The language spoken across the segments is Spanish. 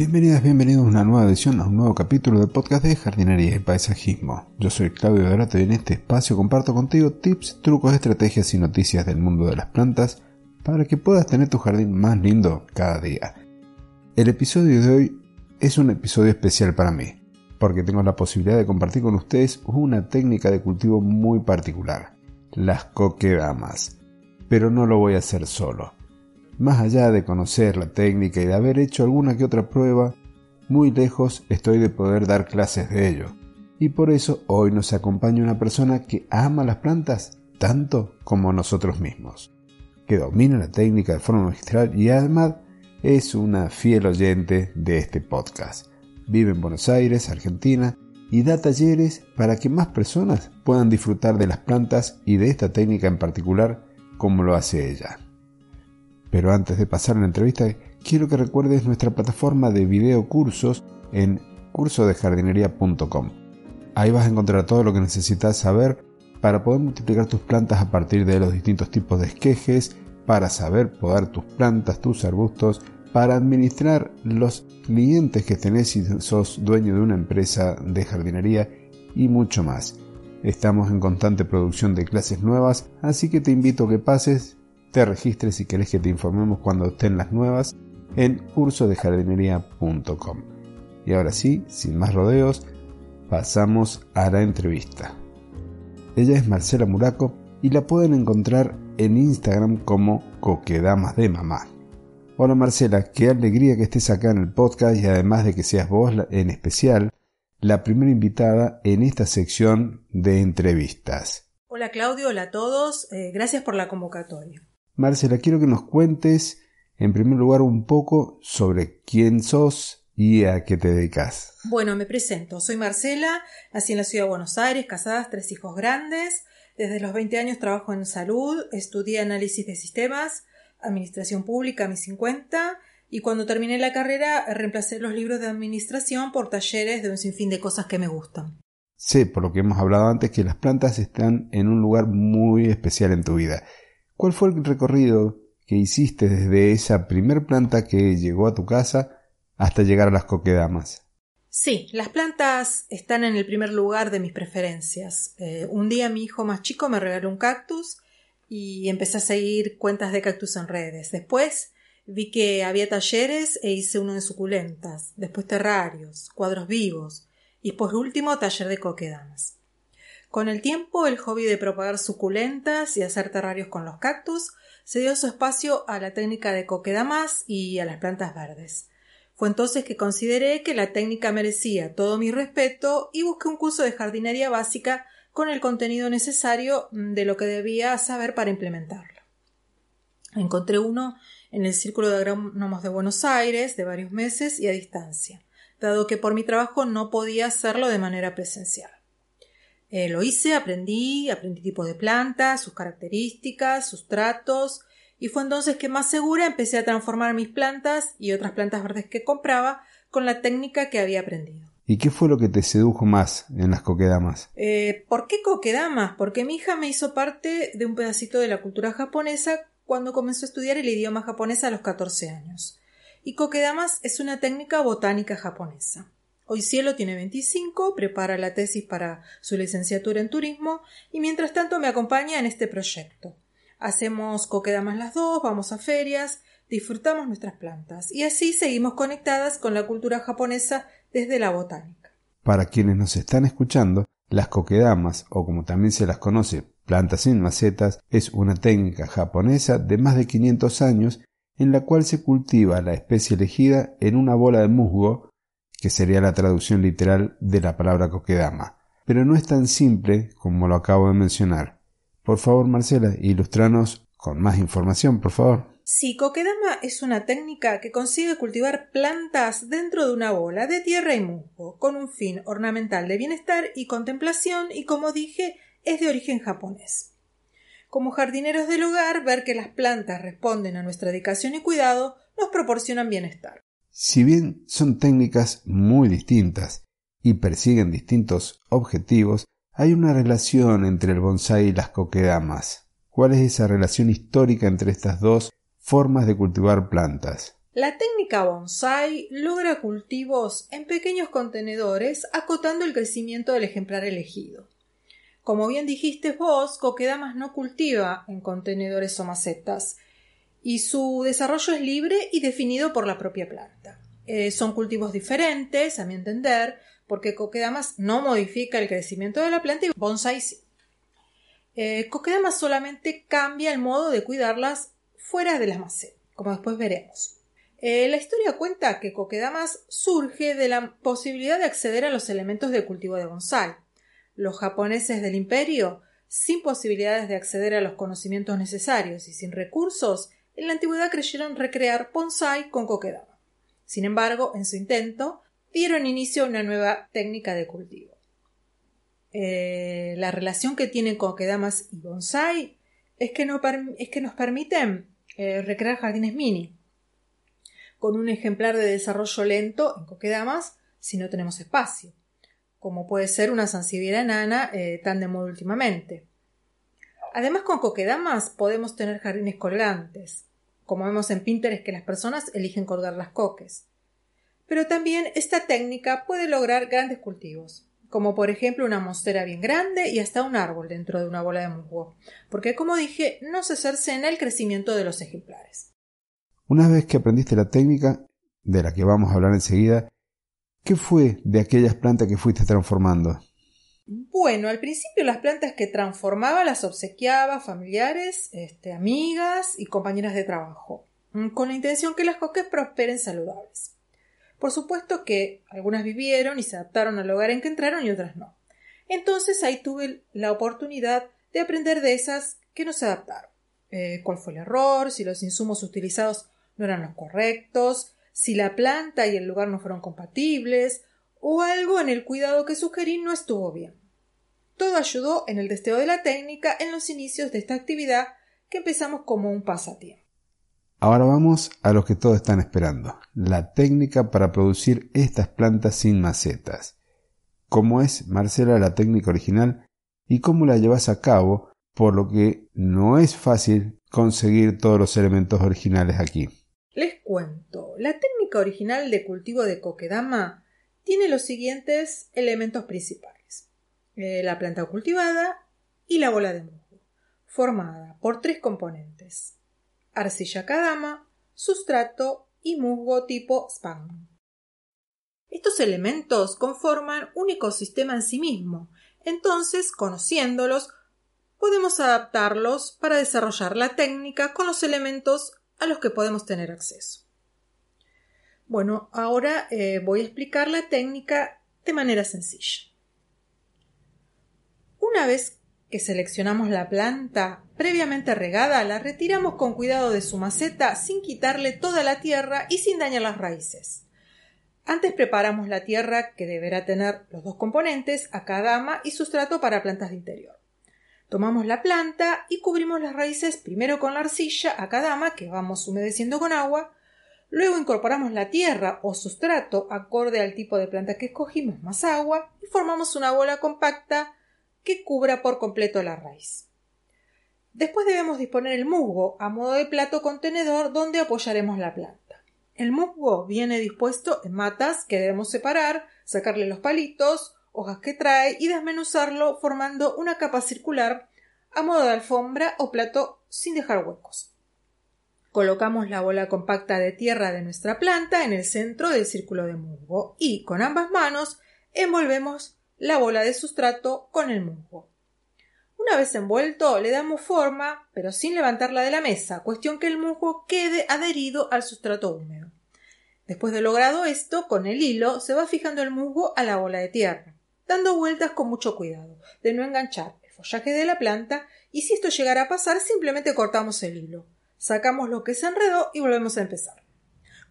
Bienvenidas, bienvenidos a una nueva edición, a un nuevo capítulo del podcast de jardinería y paisajismo. Yo soy Claudio Dorato y en este espacio comparto contigo tips, trucos, estrategias y noticias del mundo de las plantas para que puedas tener tu jardín más lindo cada día. El episodio de hoy es un episodio especial para mí, porque tengo la posibilidad de compartir con ustedes una técnica de cultivo muy particular, las coquedamas. Pero no lo voy a hacer solo. Más allá de conocer la técnica y de haber hecho alguna que otra prueba, muy lejos estoy de poder dar clases de ello. Y por eso hoy nos acompaña una persona que ama las plantas tanto como nosotros mismos, que domina la técnica de forma magistral y además es una fiel oyente de este podcast vive en Buenos Aires, Argentina, y da talleres para que más personas puedan disfrutar de las plantas y de esta técnica en particular como lo hace ella. Pero antes de pasar a la entrevista, quiero que recuerdes nuestra plataforma de video cursos en cursodejardinería.com. Ahí vas a encontrar todo lo que necesitas saber para poder multiplicar tus plantas a partir de los distintos tipos de esquejes, para saber podar tus plantas, tus arbustos, para administrar los clientes que tenés si sos dueño de una empresa de jardinería y mucho más. Estamos en constante producción de clases nuevas, así que te invito a que pases, te registres si querés que te informemos cuando estén las nuevas en cursodejardinería.com. Y ahora sí, sin más rodeos, pasamos a la entrevista. Ella es Marcela Muraco y la pueden encontrar en Instagram como Coquedamas de Mamá. Hola Marcela, qué alegría que estés acá en el podcast y además de que seas vos en especial la primera invitada en esta sección de entrevistas. Hola Claudio, hola a todos, eh, gracias por la convocatoria. Marcela, quiero que nos cuentes en primer lugar un poco sobre quién sos y a qué te dedicas. Bueno, me presento, soy Marcela, nací en la ciudad de Buenos Aires, casada, tres hijos grandes, desde los 20 años trabajo en salud, estudié análisis de sistemas, Administración Pública a mis 50 y cuando terminé la carrera reemplacé los libros de administración por talleres de un sinfín de cosas que me gustan. Sé, por lo que hemos hablado antes, que las plantas están en un lugar muy especial en tu vida. ¿Cuál fue el recorrido que hiciste desde esa primer planta que llegó a tu casa hasta llegar a las coquedamas? Sí, las plantas están en el primer lugar de mis preferencias. Eh, un día mi hijo más chico me regaló un cactus y empecé a seguir cuentas de cactus en redes. Después vi que había talleres e hice uno de suculentas, después terrarios, cuadros vivos y por último taller de coquedamas. Con el tiempo el hobby de propagar suculentas y hacer terrarios con los cactus se dio su espacio a la técnica de coquedamas y a las plantas verdes. Fue entonces que consideré que la técnica merecía todo mi respeto y busqué un curso de jardinería básica con el contenido necesario de lo que debía saber para implementarlo. Encontré uno en el Círculo de Agrónomos de Buenos Aires de varios meses y a distancia, dado que por mi trabajo no podía hacerlo de manera presencial. Eh, lo hice, aprendí, aprendí tipos de plantas, sus características, sus tratos, y fue entonces que más segura empecé a transformar mis plantas y otras plantas verdes que compraba con la técnica que había aprendido. ¿Y qué fue lo que te sedujo más en las coquedamas? Eh, ¿Por qué coquedamas? Porque mi hija me hizo parte de un pedacito de la cultura japonesa cuando comenzó a estudiar el idioma japonés a los 14 años. Y coquedamas es una técnica botánica japonesa. Hoy Cielo tiene 25, prepara la tesis para su licenciatura en turismo y mientras tanto me acompaña en este proyecto. Hacemos coquedamas las dos, vamos a ferias, disfrutamos nuestras plantas y así seguimos conectadas con la cultura japonesa desde la botánica. Para quienes nos están escuchando, las coquedamas, o como también se las conoce, plantas sin macetas, es una técnica japonesa de más de 500 años en la cual se cultiva la especie elegida en una bola de musgo, que sería la traducción literal de la palabra coquedama. Pero no es tan simple como lo acabo de mencionar. Por favor, Marcela, ilustranos con más información, por favor. Sí, coquedama es una técnica que consigue cultivar plantas dentro de una bola de tierra y musgo, con un fin ornamental de bienestar y contemplación y, como dije, es de origen japonés. Como jardineros del hogar, ver que las plantas responden a nuestra dedicación y cuidado nos proporcionan bienestar. Si bien son técnicas muy distintas y persiguen distintos objetivos, hay una relación entre el bonsai y las coquedamas. ¿Cuál es esa relación histórica entre estas dos formas de cultivar plantas. La técnica bonsai logra cultivos en pequeños contenedores acotando el crecimiento del ejemplar elegido. Como bien dijiste vos, Coquedamas no cultiva en contenedores o macetas y su desarrollo es libre y definido por la propia planta. Eh, son cultivos diferentes, a mi entender, porque Coquedamas no modifica el crecimiento de la planta y bonsai sí. Eh, Coquedamas solamente cambia el modo de cuidarlas fuera de las macetas, como después veremos. Eh, la historia cuenta que Kokedamas surge de la posibilidad de acceder a los elementos de cultivo de bonsai. Los japoneses del imperio, sin posibilidades de acceder a los conocimientos necesarios y sin recursos, en la antigüedad creyeron recrear bonsai con Kokedama. Sin embargo, en su intento, dieron inicio a una nueva técnica de cultivo. Eh, la relación que tienen Kokedamas y bonsai es que, es que nos permiten eh, recrear jardines mini, con un ejemplar de desarrollo lento en coquedamas si no tenemos espacio, como puede ser una sansevieria enana eh, tan de moda últimamente. Además, con coquedamas podemos tener jardines colgantes, como vemos en Pinterest que las personas eligen colgar las coques. Pero también esta técnica puede lograr grandes cultivos, como por ejemplo una mostera bien grande y hasta un árbol dentro de una bola de musgo, porque como dije, no se cercena el crecimiento de los ejemplares. Una vez que aprendiste la técnica, de la que vamos a hablar enseguida, ¿qué fue de aquellas plantas que fuiste transformando? Bueno, al principio las plantas que transformaba las obsequiaba familiares, este, amigas y compañeras de trabajo, mm, con la intención que las coques prosperen saludables. Por supuesto que algunas vivieron y se adaptaron al hogar en que entraron y otras no. Entonces ahí tuve la oportunidad de aprender de esas que no se adaptaron. Eh, cuál fue el error, si los insumos utilizados no eran los correctos, si la planta y el lugar no fueron compatibles, o algo en el cuidado que sugerí no estuvo bien. Todo ayudó en el testeo de la técnica en los inicios de esta actividad que empezamos como un pasatiempo. Ahora vamos a lo que todos están esperando, la técnica para producir estas plantas sin macetas. ¿Cómo es, Marcela, la técnica original y cómo la llevas a cabo? Por lo que no es fácil conseguir todos los elementos originales aquí. Les cuento, la técnica original de cultivo de coquedama tiene los siguientes elementos principales. Eh, la planta cultivada y la bola de musgo, formada por tres componentes. Arcilla kadama, sustrato y musgo tipo spam. Estos elementos conforman un ecosistema en sí mismo, entonces, conociéndolos, podemos adaptarlos para desarrollar la técnica con los elementos a los que podemos tener acceso. Bueno, ahora eh, voy a explicar la técnica de manera sencilla. Una vez que seleccionamos la planta previamente regada, la retiramos con cuidado de su maceta sin quitarle toda la tierra y sin dañar las raíces. Antes preparamos la tierra que deberá tener los dos componentes, acadama y sustrato para plantas de interior. Tomamos la planta y cubrimos las raíces primero con la arcilla a cadama que vamos humedeciendo con agua, luego incorporamos la tierra o sustrato acorde al tipo de planta que escogimos más agua y formamos una bola compacta que cubra por completo la raíz. Después debemos disponer el musgo a modo de plato contenedor donde apoyaremos la planta. El musgo viene dispuesto en matas que debemos separar, sacarle los palitos, hojas que trae y desmenuzarlo formando una capa circular a modo de alfombra o plato sin dejar huecos. Colocamos la bola compacta de tierra de nuestra planta en el centro del círculo de musgo y con ambas manos envolvemos la bola de sustrato con el musgo. Una vez envuelto, le damos forma, pero sin levantarla de la mesa, cuestión que el musgo quede adherido al sustrato húmedo. Después de logrado esto, con el hilo se va fijando el musgo a la bola de tierra dando vueltas con mucho cuidado, de no enganchar el follaje de la planta, y si esto llegara a pasar, simplemente cortamos el hilo, sacamos lo que se enredó y volvemos a empezar.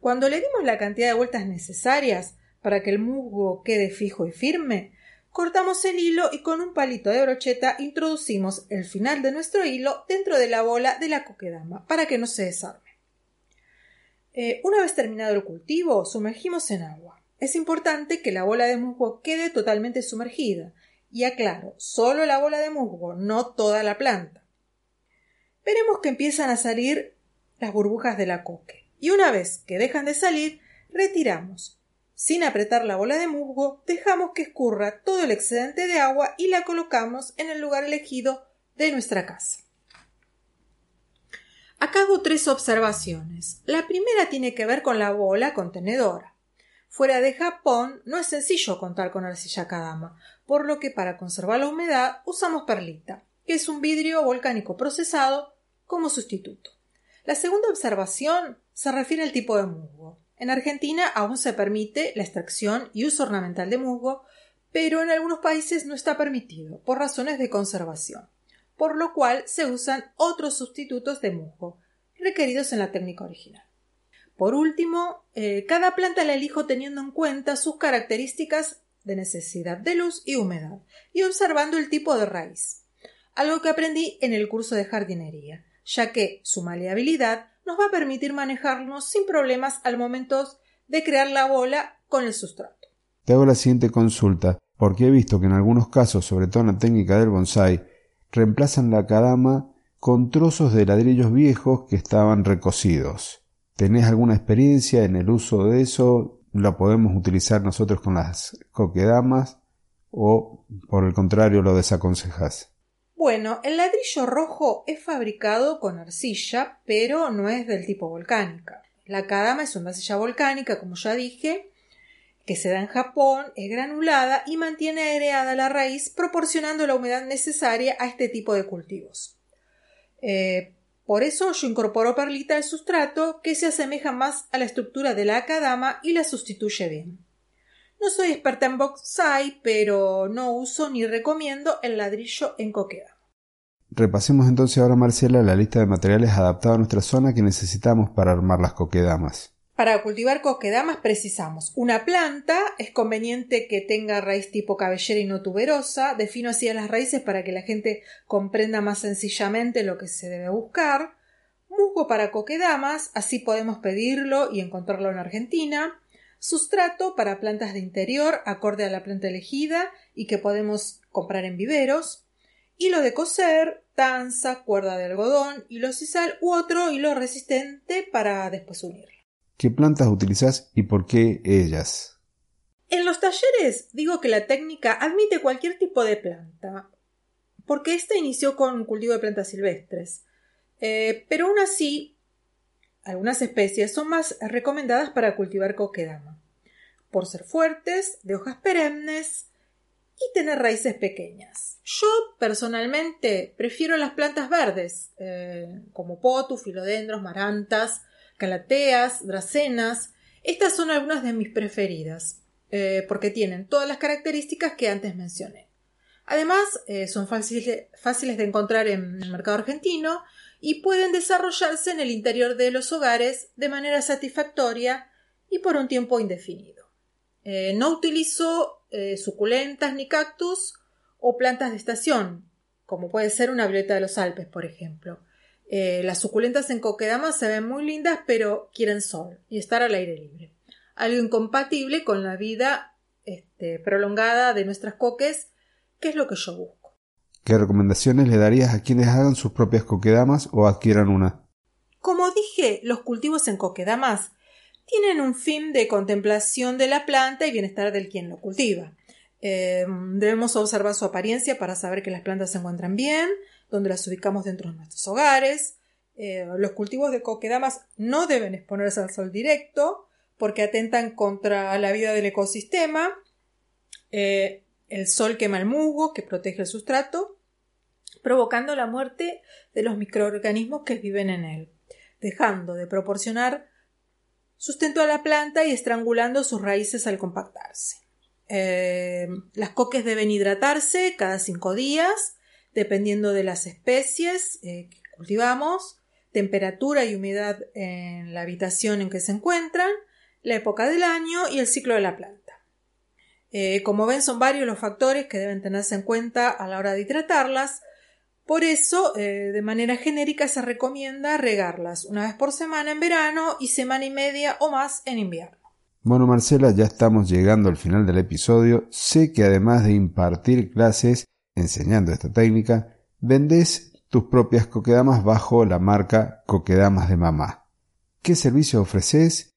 Cuando le dimos la cantidad de vueltas necesarias para que el musgo quede fijo y firme, cortamos el hilo y con un palito de brocheta introducimos el final de nuestro hilo dentro de la bola de la coquedama para que no se desarme. Eh, una vez terminado el cultivo, sumergimos en agua. Es importante que la bola de musgo quede totalmente sumergida. Y aclaro, solo la bola de musgo, no toda la planta. Veremos que empiezan a salir las burbujas de la coque. y una vez que dejan de salir, retiramos. Sin apretar la bola de musgo, dejamos que escurra todo el excedente de agua y la colocamos en el lugar elegido de nuestra casa. Acá hago tres observaciones. La primera tiene que ver con la bola contenedora. Fuera de Japón no es sencillo contar con arcilla kadama, por lo que para conservar la humedad usamos perlita, que es un vidrio volcánico procesado como sustituto. La segunda observación se refiere al tipo de musgo. En Argentina aún se permite la extracción y uso ornamental de musgo, pero en algunos países no está permitido por razones de conservación, por lo cual se usan otros sustitutos de musgo requeridos en la técnica original. Por último, eh, cada planta la elijo teniendo en cuenta sus características de necesidad de luz y humedad y observando el tipo de raíz, algo que aprendí en el curso de jardinería, ya que su maleabilidad nos va a permitir manejarnos sin problemas al momento de crear la bola con el sustrato. Te hago la siguiente consulta, porque he visto que en algunos casos, sobre todo en la técnica del bonsai, reemplazan la cadama con trozos de ladrillos viejos que estaban recocidos. ¿Tenés alguna experiencia en el uso de eso? ¿Lo podemos utilizar nosotros con las coquedamas? ¿O por el contrario lo desaconsejas? Bueno, el ladrillo rojo es fabricado con arcilla, pero no es del tipo volcánica. La kadama es una arcilla volcánica, como ya dije, que se da en Japón, es granulada y mantiene aireada la raíz, proporcionando la humedad necesaria a este tipo de cultivos. Eh, por eso yo incorporo perlita al sustrato que se asemeja más a la estructura de la akadama y la sustituye bien. No soy experta en bonsai, pero no uso ni recomiendo el ladrillo en coqueda. Repasemos entonces ahora, Marcela, la lista de materiales adaptados a nuestra zona que necesitamos para armar las coquedamas. Para cultivar coquedamas precisamos una planta, es conveniente que tenga raíz tipo cabellera y no tuberosa, defino así a las raíces para que la gente comprenda más sencillamente lo que se debe buscar, musgo para coquedamas, así podemos pedirlo y encontrarlo en Argentina, sustrato para plantas de interior acorde a la planta elegida y que podemos comprar en viveros, hilo de coser, tanza, cuerda de algodón, hilo sisal u otro hilo resistente para después unirlo. ¿Qué plantas utilizas y por qué ellas? En los talleres digo que la técnica admite cualquier tipo de planta, porque ésta inició con cultivo de plantas silvestres. Eh, pero aún así, algunas especies son más recomendadas para cultivar coquedama, por ser fuertes, de hojas perennes y tener raíces pequeñas. Yo personalmente prefiero las plantas verdes, eh, como potus, filodendros, marantas, calateas, dracenas. Estas son algunas de mis preferidas, eh, porque tienen todas las características que antes mencioné. Además, eh, son fáciles, fáciles de encontrar en el mercado argentino y pueden desarrollarse en el interior de los hogares de manera satisfactoria y por un tiempo indefinido. Eh, no utilizo suculentas ni cactus o plantas de estación, como puede ser una violeta de los Alpes, por ejemplo. Eh, las suculentas en coquedama se ven muy lindas, pero quieren sol y estar al aire libre. Algo incompatible con la vida este, prolongada de nuestras coques, que es lo que yo busco. ¿Qué recomendaciones le darías a quienes hagan sus propias coquedamas o adquieran una? Como dije, los cultivos en coquedamas tienen un fin de contemplación de la planta y bienestar del quien lo cultiva. Eh, debemos observar su apariencia para saber que las plantas se encuentran bien, donde las ubicamos dentro de nuestros hogares. Eh, los cultivos de coquedamas no deben exponerse al sol directo porque atentan contra la vida del ecosistema. Eh, el sol quema el musgo que protege el sustrato, provocando la muerte de los microorganismos que viven en él, dejando de proporcionar sustento a la planta y estrangulando sus raíces al compactarse. Eh, las coques deben hidratarse cada cinco días dependiendo de las especies eh, que cultivamos, temperatura y humedad en la habitación en que se encuentran, la época del año y el ciclo de la planta. Eh, como ven, son varios los factores que deben tenerse en cuenta a la hora de hidratarlas. Por eso, eh, de manera genérica, se recomienda regarlas una vez por semana en verano y semana y media o más en invierno. Bueno, Marcela, ya estamos llegando al final del episodio. Sé que además de impartir clases, enseñando esta técnica, vendes tus propias coquedamas bajo la marca Coquedamas de Mamá. qué servicio ofreces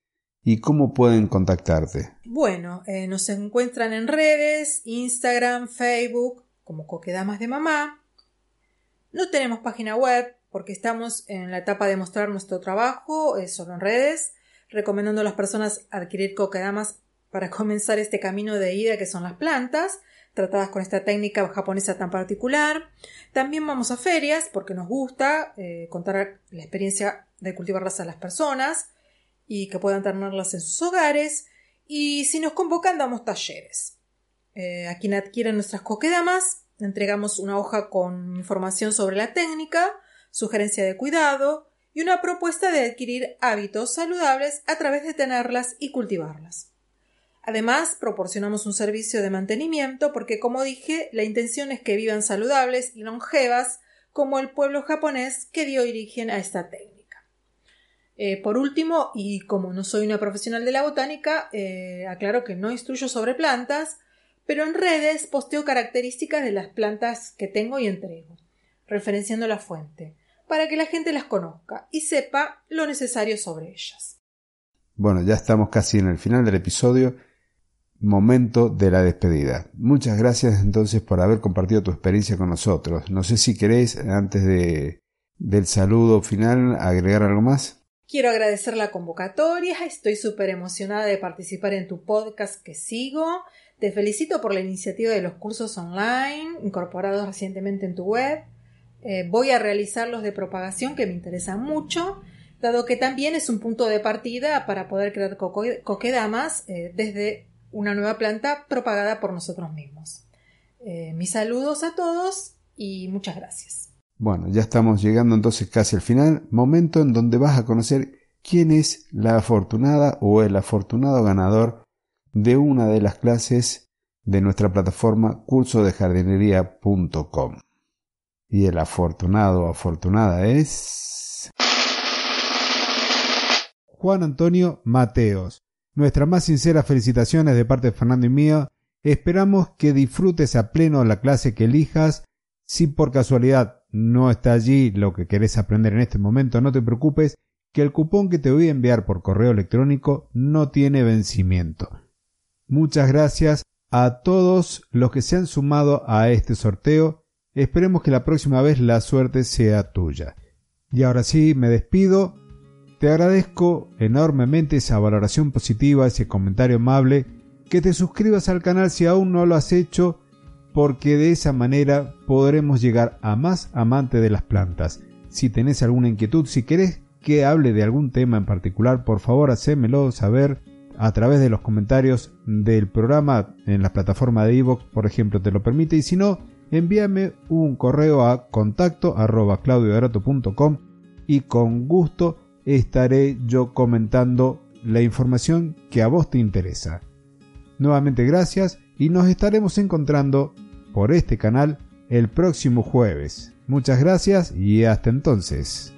y cómo pueden contactarte. Bueno, eh, nos encuentran en redes, Instagram, Facebook, como Coquedamas de Mamá. No tenemos página web porque estamos en la etapa de mostrar nuestro trabajo, eh, solo en redes, recomendando a las personas adquirir coquedamas para comenzar este camino de ida que son las plantas, tratadas con esta técnica japonesa tan particular. También vamos a ferias porque nos gusta eh, contar la experiencia de cultivarlas a las personas y que puedan tenerlas en sus hogares. Y si nos convocan, damos talleres. Eh, a quien nuestras coquedamas, entregamos una hoja con información sobre la técnica, sugerencia de cuidado y una propuesta de adquirir hábitos saludables a través de tenerlas y cultivarlas. Además, proporcionamos un servicio de mantenimiento porque, como dije, la intención es que vivan saludables y longevas como el pueblo japonés que dio origen a esta técnica. Eh, por último, y como no soy una profesional de la botánica, eh, aclaro que no instruyo sobre plantas, pero en redes posteo características de las plantas que tengo y entrego, referenciando la fuente, para que la gente las conozca y sepa lo necesario sobre ellas. Bueno, ya estamos casi en el final del episodio momento de la despedida. Muchas gracias entonces por haber compartido tu experiencia con nosotros. No sé si querés, antes de, del saludo final, agregar algo más. Quiero agradecer la convocatoria, estoy súper emocionada de participar en tu podcast que sigo. Te felicito por la iniciativa de los cursos online incorporados recientemente en tu web. Eh, voy a realizar los de propagación que me interesan mucho, dado que también es un punto de partida para poder crear coquedamas eh, desde una nueva planta propagada por nosotros mismos. Eh, mis saludos a todos y muchas gracias. Bueno, ya estamos llegando entonces casi al final, momento en donde vas a conocer quién es la afortunada o el afortunado ganador de una de las clases de nuestra plataforma cursodejardinería.com. Y el afortunado o afortunada es... Juan Antonio Mateos Nuestras más sinceras felicitaciones de parte de Fernando y mío. Esperamos que disfrutes a pleno la clase que elijas. Si por casualidad no está allí lo que querés aprender en este momento, no te preocupes, que el cupón que te voy a enviar por correo electrónico no tiene vencimiento. Muchas gracias a todos los que se han sumado a este sorteo. Esperemos que la próxima vez la suerte sea tuya. Y ahora sí, me despido. Te agradezco enormemente esa valoración positiva, ese comentario amable, que te suscribas al canal si aún no lo has hecho, porque de esa manera podremos llegar a más amantes de las plantas. Si tenés alguna inquietud, si querés que hable de algún tema en particular, por favor hacémelo saber a través de los comentarios del programa en la plataforma de iVoox, por ejemplo, te lo permite, y si no, envíame un correo a contacto arroba y con gusto estaré yo comentando la información que a vos te interesa. Nuevamente gracias y nos estaremos encontrando por este canal el próximo jueves. Muchas gracias y hasta entonces.